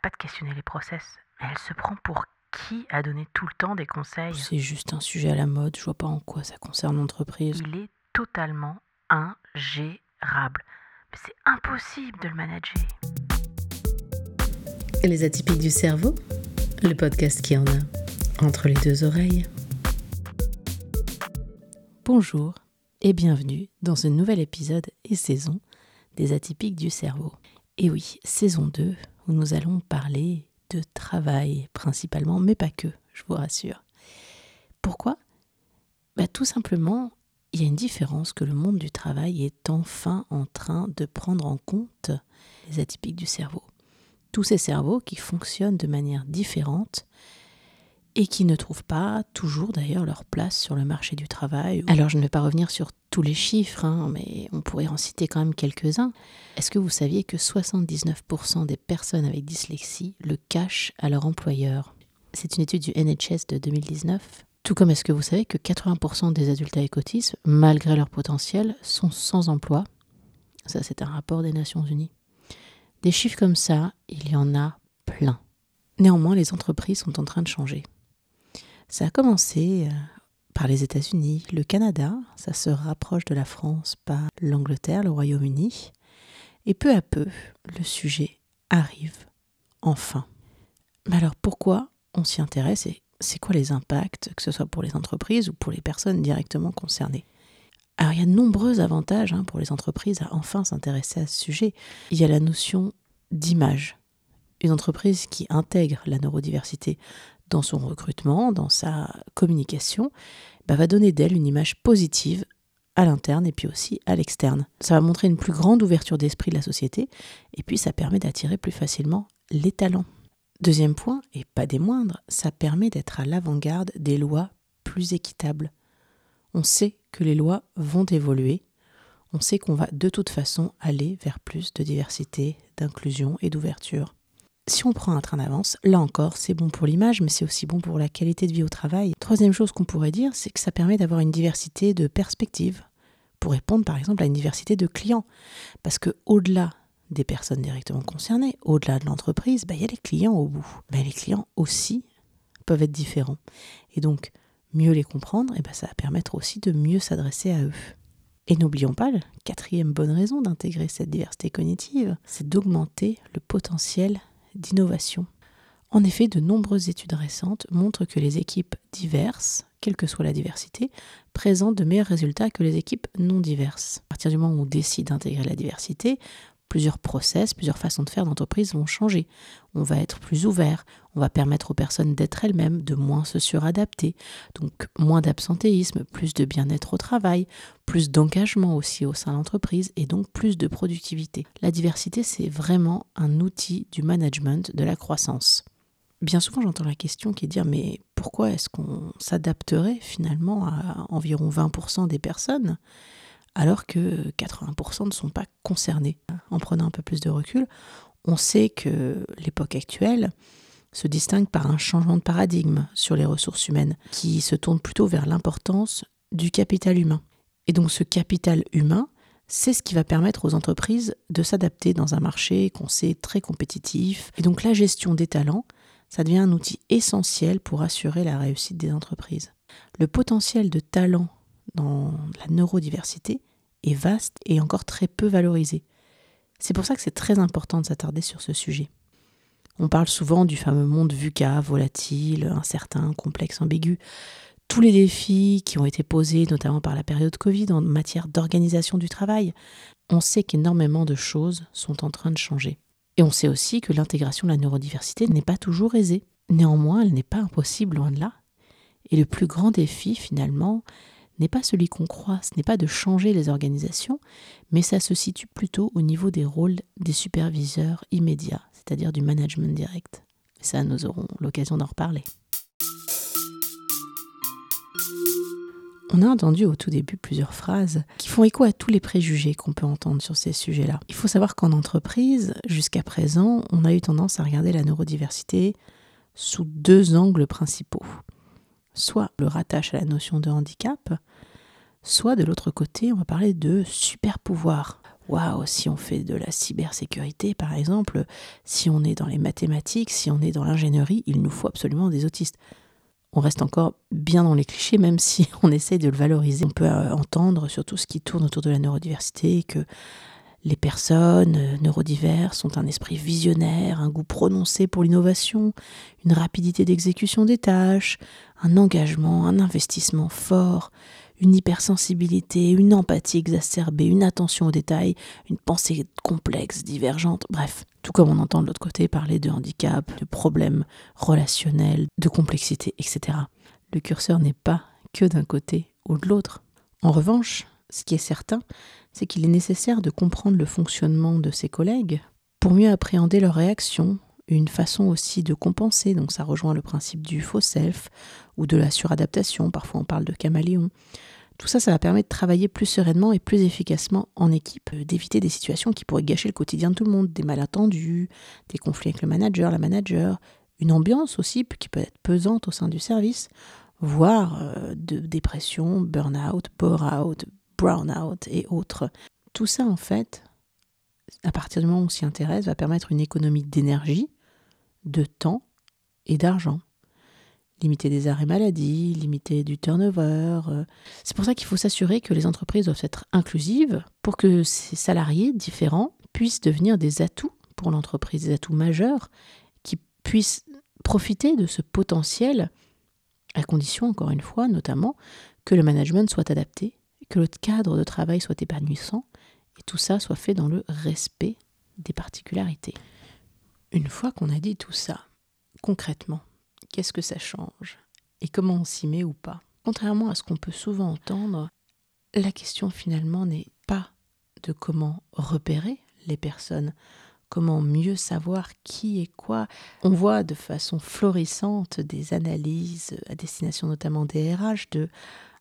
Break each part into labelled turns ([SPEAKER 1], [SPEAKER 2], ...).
[SPEAKER 1] pas de questionner les process. Mais elle se prend pour qui a donné tout le temps des conseils?
[SPEAKER 2] C'est juste un sujet à la mode, je vois pas en quoi ça concerne l'entreprise.
[SPEAKER 1] Il est totalement ingérable. Mais c'est impossible de le manager.
[SPEAKER 2] Les atypiques du cerveau Le podcast qui en a entre les deux oreilles. Bonjour et bienvenue dans ce nouvel épisode et saison des atypiques du cerveau. Et oui, saison 2, nous allons parler de travail principalement, mais pas que, je vous rassure. Pourquoi? Bah, Tout simplement, il y a une différence que le monde du travail est enfin en train de prendre en compte les atypiques du cerveau. Tous ces cerveaux qui fonctionnent de manière différente et qui ne trouvent pas toujours d'ailleurs leur place sur le marché du travail. Alors je ne vais pas revenir sur tous les chiffres, hein, mais on pourrait en citer quand même quelques-uns. Est-ce que vous saviez que 79% des personnes avec dyslexie le cachent à leur employeur? C'est une étude du NHS de 2019. Tout comme est-ce que vous savez que 80% des adultes avec autisme, malgré leur potentiel, sont sans emploi? Ça c'est un rapport des Nations Unies. Des chiffres comme ça, il y en a plein. Néanmoins, les entreprises sont en train de changer. Ça a commencé euh, par les États-Unis, le Canada, ça se rapproche de la France par l'Angleterre, le Royaume-Uni, et peu à peu, le sujet arrive enfin. Mais alors pourquoi on s'y intéresse et c'est quoi les impacts, que ce soit pour les entreprises ou pour les personnes directement concernées? Alors il y a de nombreux avantages hein, pour les entreprises à enfin s'intéresser à ce sujet. Il y a la notion d'image. Une entreprise qui intègre la neurodiversité dans son recrutement, dans sa communication, bah, va donner d'elle une image positive à l'interne et puis aussi à l'externe. Ça va montrer une plus grande ouverture d'esprit de la société et puis ça permet d'attirer plus facilement les talents. Deuxième point, et pas des moindres, ça permet d'être à l'avant-garde des lois plus équitables. On sait que les lois vont évoluer, on sait qu'on va de toute façon aller vers plus de diversité, d'inclusion et d'ouverture si on prend un train d'avance, là encore, c'est bon pour l'image, mais c'est aussi bon pour la qualité de vie au travail. Troisième chose qu'on pourrait dire, c'est que ça permet d'avoir une diversité de perspectives pour répondre par exemple à une diversité de clients. Parce que au-delà des personnes directement concernées, au-delà de l'entreprise, bah, il y a les clients au bout. Mais les clients aussi peuvent être différents. Et donc, mieux les comprendre, et bah, ça va permettre aussi de mieux s'adresser à eux. Et n'oublions pas, la quatrième bonne raison d'intégrer cette diversité cognitive, c'est d'augmenter le potentiel d'innovation. En effet, de nombreuses études récentes montrent que les équipes diverses, quelle que soit la diversité, présentent de meilleurs résultats que les équipes non diverses. À partir du moment où on décide d'intégrer la diversité, plusieurs process, plusieurs façons de faire d'entreprise vont changer. On va être plus ouvert, on va permettre aux personnes d'être elles-mêmes, de moins se suradapter, donc moins d'absentéisme, plus de bien-être au travail, plus d'engagement aussi au sein de l'entreprise et donc plus de productivité. La diversité, c'est vraiment un outil du management de la croissance. Bien souvent, j'entends la question qui est de dire mais pourquoi est-ce qu'on s'adapterait finalement à environ 20% des personnes? Alors que 80% ne sont pas concernés. En prenant un peu plus de recul, on sait que l'époque actuelle se distingue par un changement de paradigme sur les ressources humaines, qui se tourne plutôt vers l'importance du capital humain. Et donc ce capital humain, c'est ce qui va permettre aux entreprises de s'adapter dans un marché qu'on sait très compétitif. Et donc la gestion des talents, ça devient un outil essentiel pour assurer la réussite des entreprises. Le potentiel de talent dans la neurodiversité est vaste et encore très peu valorisé. C'est pour ça que c'est très important de s'attarder sur ce sujet. On parle souvent du fameux monde VUCA, volatile, incertain, complexe, ambigu. Tous les défis qui ont été posés, notamment par la période Covid, en matière d'organisation du travail, on sait qu'énormément de choses sont en train de changer. Et on sait aussi que l'intégration de la neurodiversité n'est pas toujours aisée. Néanmoins, elle n'est pas impossible, loin de là. Et le plus grand défi, finalement, n'est pas celui qu'on croit, ce n'est pas de changer les organisations, mais ça se situe plutôt au niveau des rôles des superviseurs immédiats, c'est-à-dire du management direct. Ça, nous aurons l'occasion d'en reparler. On a entendu au tout début plusieurs phrases qui font écho à tous les préjugés qu'on peut entendre sur ces sujets-là. Il faut savoir qu'en entreprise, jusqu'à présent, on a eu tendance à regarder la neurodiversité sous deux angles principaux soit le rattache à la notion de handicap, soit de l'autre côté, on va parler de super pouvoir. waouh, si on fait de la cybersécurité, par exemple, si on est dans les mathématiques, si on est dans l'ingénierie, il nous faut absolument des autistes. On reste encore bien dans les clichés, même si on essaie de le valoriser. On peut euh, entendre sur tout ce qui tourne autour de la neurodiversité que les personnes euh, neurodiverses ont un esprit visionnaire, un goût prononcé pour l'innovation, une rapidité d'exécution des tâches, un engagement, un investissement fort, une hypersensibilité, une empathie exacerbée, une attention aux détails, une pensée complexe, divergente, bref, tout comme on entend de l'autre côté parler de handicap, de problèmes relationnels, de complexité, etc. Le curseur n'est pas que d'un côté ou de l'autre. En revanche, ce qui est certain, c'est qu'il est nécessaire de comprendre le fonctionnement de ses collègues pour mieux appréhender leurs réactions, une façon aussi de compenser, donc ça rejoint le principe du faux self ou de la suradaptation, parfois on parle de caméléon. Tout ça, ça va permettre de travailler plus sereinement et plus efficacement en équipe, euh, d'éviter des situations qui pourraient gâcher le quotidien de tout le monde, des malentendus, des conflits avec le manager, la manager, une ambiance aussi qui peut être pesante au sein du service, voire euh, de dépression, burn-out, bore-out, brown-out et autres. Tout ça, en fait, à partir du moment où on s'y intéresse, va permettre une économie d'énergie, de temps et d'argent. Limiter des arrêts maladie, limiter du turnover. Euh. C'est pour ça qu'il faut s'assurer que les entreprises doivent être inclusives pour que ces salariés différents puissent devenir des atouts pour l'entreprise, des atouts majeurs qui puissent profiter de ce potentiel, à condition, encore une fois, notamment, que le management soit adapté, que le cadre de travail soit épanouissant, et tout ça soit fait dans le respect des particularités. Une fois qu'on a dit tout ça, concrètement, qu'est-ce que ça change et comment on s'y met ou pas? Contrairement à ce qu'on peut souvent entendre, la question finalement n'est pas de comment repérer les personnes, comment mieux savoir qui est quoi. On voit de façon florissante des analyses à destination notamment des RH de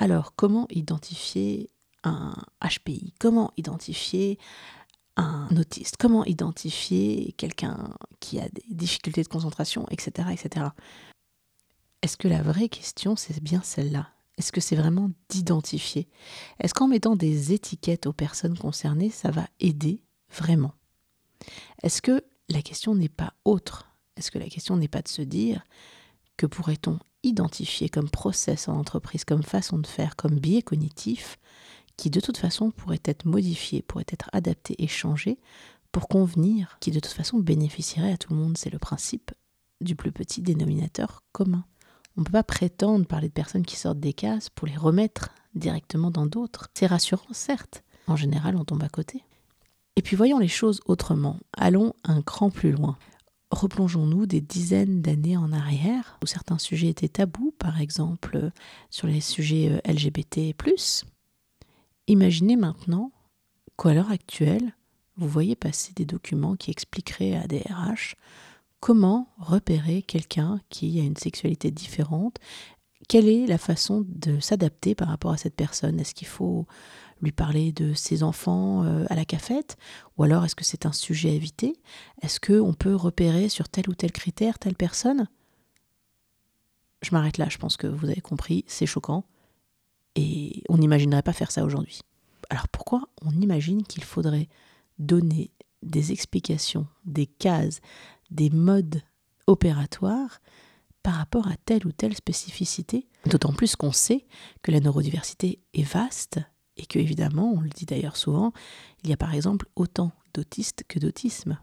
[SPEAKER 2] alors comment identifier un HPI, comment identifier un autiste? Comment identifier quelqu'un qui a des difficultés de concentration, etc. etc. Est-ce que la vraie question, c'est bien celle-là? Est-ce que c'est vraiment d'identifier? Est-ce qu'en mettant des étiquettes aux personnes concernées, ça va aider vraiment? Est-ce que la question n'est pas autre? Est-ce que la question n'est pas de se dire que pourrait-on identifier comme process en entreprise, comme façon de faire, comme biais cognitif qui de toute façon pourrait être modifié, pourrait être adapté et changé pour convenir, qui de toute façon bénéficierait à tout le monde? C'est le principe du plus petit dénominateur commun. On ne peut pas prétendre parler de personnes qui sortent des cases pour les remettre directement dans d'autres. C'est rassurant, certes. En général, on tombe à côté. Et puis voyons les choses autrement. Allons un cran plus loin. Replongeons-nous des dizaines d'années en arrière, où certains sujets étaient tabous, par exemple sur les sujets euh, LGBT, Imaginez maintenant qu'à l'heure actuelle, vous voyez passer des documents qui expliqueraient à des RH comment repérer quelqu'un qui a une sexualité différente, quelle est la façon de s'adapter par rapport à cette personne? Est-ce qu'il faut lui parler de ses enfants euh, à la cafette? Ou alors est-ce que c'est un sujet à éviter? Est-ce qu'on peut repérer sur tel ou tel critère telle personne? Je m'arrête là, je pense que vous avez compris, c'est choquant. Et on n'imaginerait pas faire ça aujourd'hui. Alors pourquoi on imagine qu'il faudrait donner des explications, des cases, des modes opératoires par rapport à telle ou telle spécificité? D'autant plus qu'on sait que la neurodiversité est vaste et que, évidemment, on le dit d'ailleurs souvent, il y a par exemple autant d'autistes que d'autisme.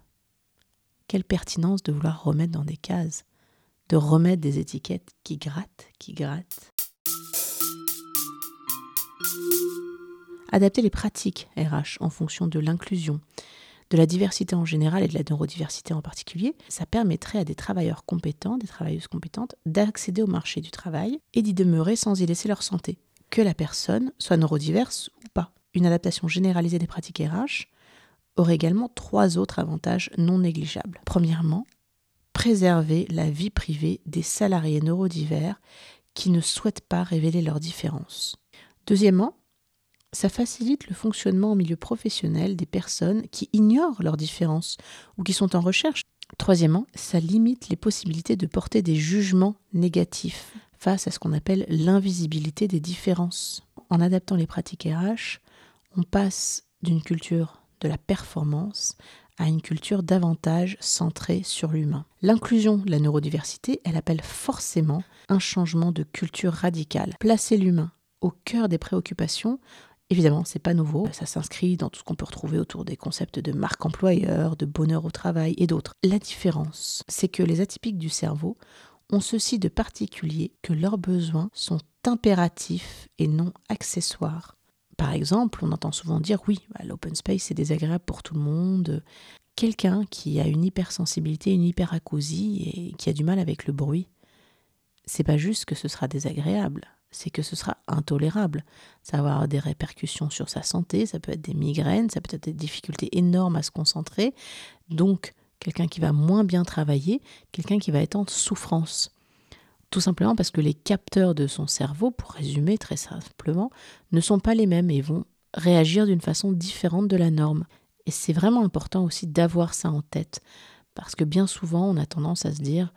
[SPEAKER 2] Quelle pertinence de vouloir remettre dans des cases, de remettre des étiquettes qui grattent, qui grattent Adapter les pratiques RH en fonction de l'inclusion, de la diversité en général et de la neurodiversité en particulier, ça permettrait à des travailleurs compétents, des travailleuses compétentes, d'accéder au marché du travail et d'y demeurer sans y laisser leur santé, que la personne soit neurodiverse ou pas. Une adaptation généralisée des pratiques RH aurait également trois autres avantages non négligeables. Premièrement, préserver la vie privée des salariés neurodivers qui ne souhaitent pas révéler leurs différences. Deuxièmement, ça facilite le fonctionnement au milieu professionnel des personnes qui ignorent leurs différences ou qui sont en recherche. Troisièmement, ça limite les possibilités de porter des jugements négatifs face à ce qu'on appelle l'invisibilité des différences. En adaptant les pratiques RH, on passe d'une culture de la performance à une culture davantage centrée sur l'humain. L'inclusion de la neurodiversité, elle appelle forcément un changement de culture radicale. Placer l'humain au cœur des préoccupations, évidemment, c'est pas nouveau. Ça s'inscrit dans tout ce qu'on peut retrouver autour des concepts de marque employeur, de bonheur au travail et d'autres. La différence, c'est que les atypiques du cerveau ont ceci de particulier que leurs besoins sont impératifs et non accessoires. Par exemple, on entend souvent dire oui, bah, l'open space c'est désagréable pour tout le monde. Quelqu'un qui a une hypersensibilité, une hyperacousie et qui a du mal avec le bruit, c'est pas juste que ce sera désagréable, c'est que ce sera intolérable. Ça va avoir des répercussions sur sa santé, ça peut être des migraines, ça peut être des difficultés énormes à se concentrer. Donc, quelqu'un qui va moins bien travailler, quelqu'un qui va être en souffrance. Tout simplement parce que les capteurs de son cerveau, pour résumer très simplement, ne sont pas les mêmes et vont réagir d'une façon différente de la norme. Et c'est vraiment important aussi d'avoir ça en tête, parce que bien souvent on a tendance à se dire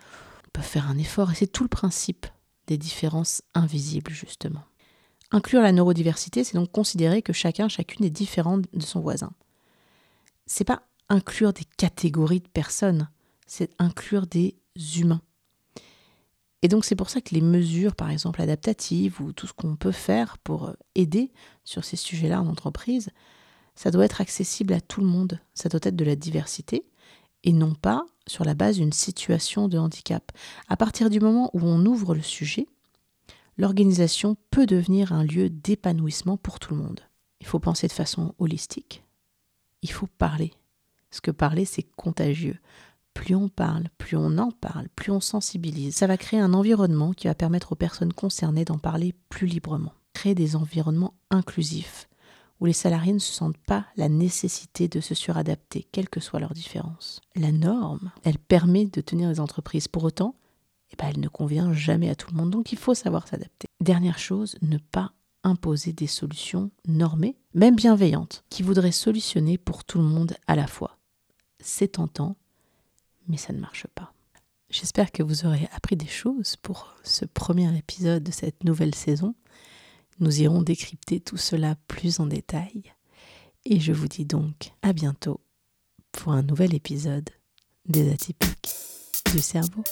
[SPEAKER 2] on peut faire un effort, et c'est tout le principe des différences invisibles justement. Inclure la neurodiversité, c'est donc considérer que chacun, chacune est différent de son voisin. C'est pas inclure des catégories de personnes, c'est inclure des humains. Et donc c'est pour ça que les mesures, par exemple, adaptatives ou tout ce qu'on peut faire pour euh, aider sur ces sujets-là en entreprise, ça doit être accessible à tout le monde. Ça doit être de la diversité et non pas sur la base d'une situation de handicap. À partir du moment où on ouvre le sujet, l'organisation peut devenir un lieu d'épanouissement pour tout le monde. Il faut penser de façon holistique. Il faut parler. Parce que parler, c'est contagieux plus on parle, plus on en parle, plus on sensibilise. Ça va créer un environnement qui va permettre aux personnes concernées d'en parler plus librement. Créer des environnements inclusifs, où les salariés ne se sentent pas la nécessité de se suradapter, quelles que soient leurs différences. La norme, elle permet de tenir les entreprises. Pour autant, eh ben, elle ne convient jamais à tout le monde, donc il faut savoir s'adapter. Dernière chose, ne pas imposer des solutions normées, même bienveillantes, qui voudraient solutionner pour tout le monde à la fois. C'est tentant, mais ça ne marche pas. J'espère que vous aurez appris des choses pour ce premier épisode de cette nouvelle saison. Nous irons décrypter tout cela plus en détail. Et je vous dis donc à bientôt pour un nouvel épisode des atypiques du cerveau.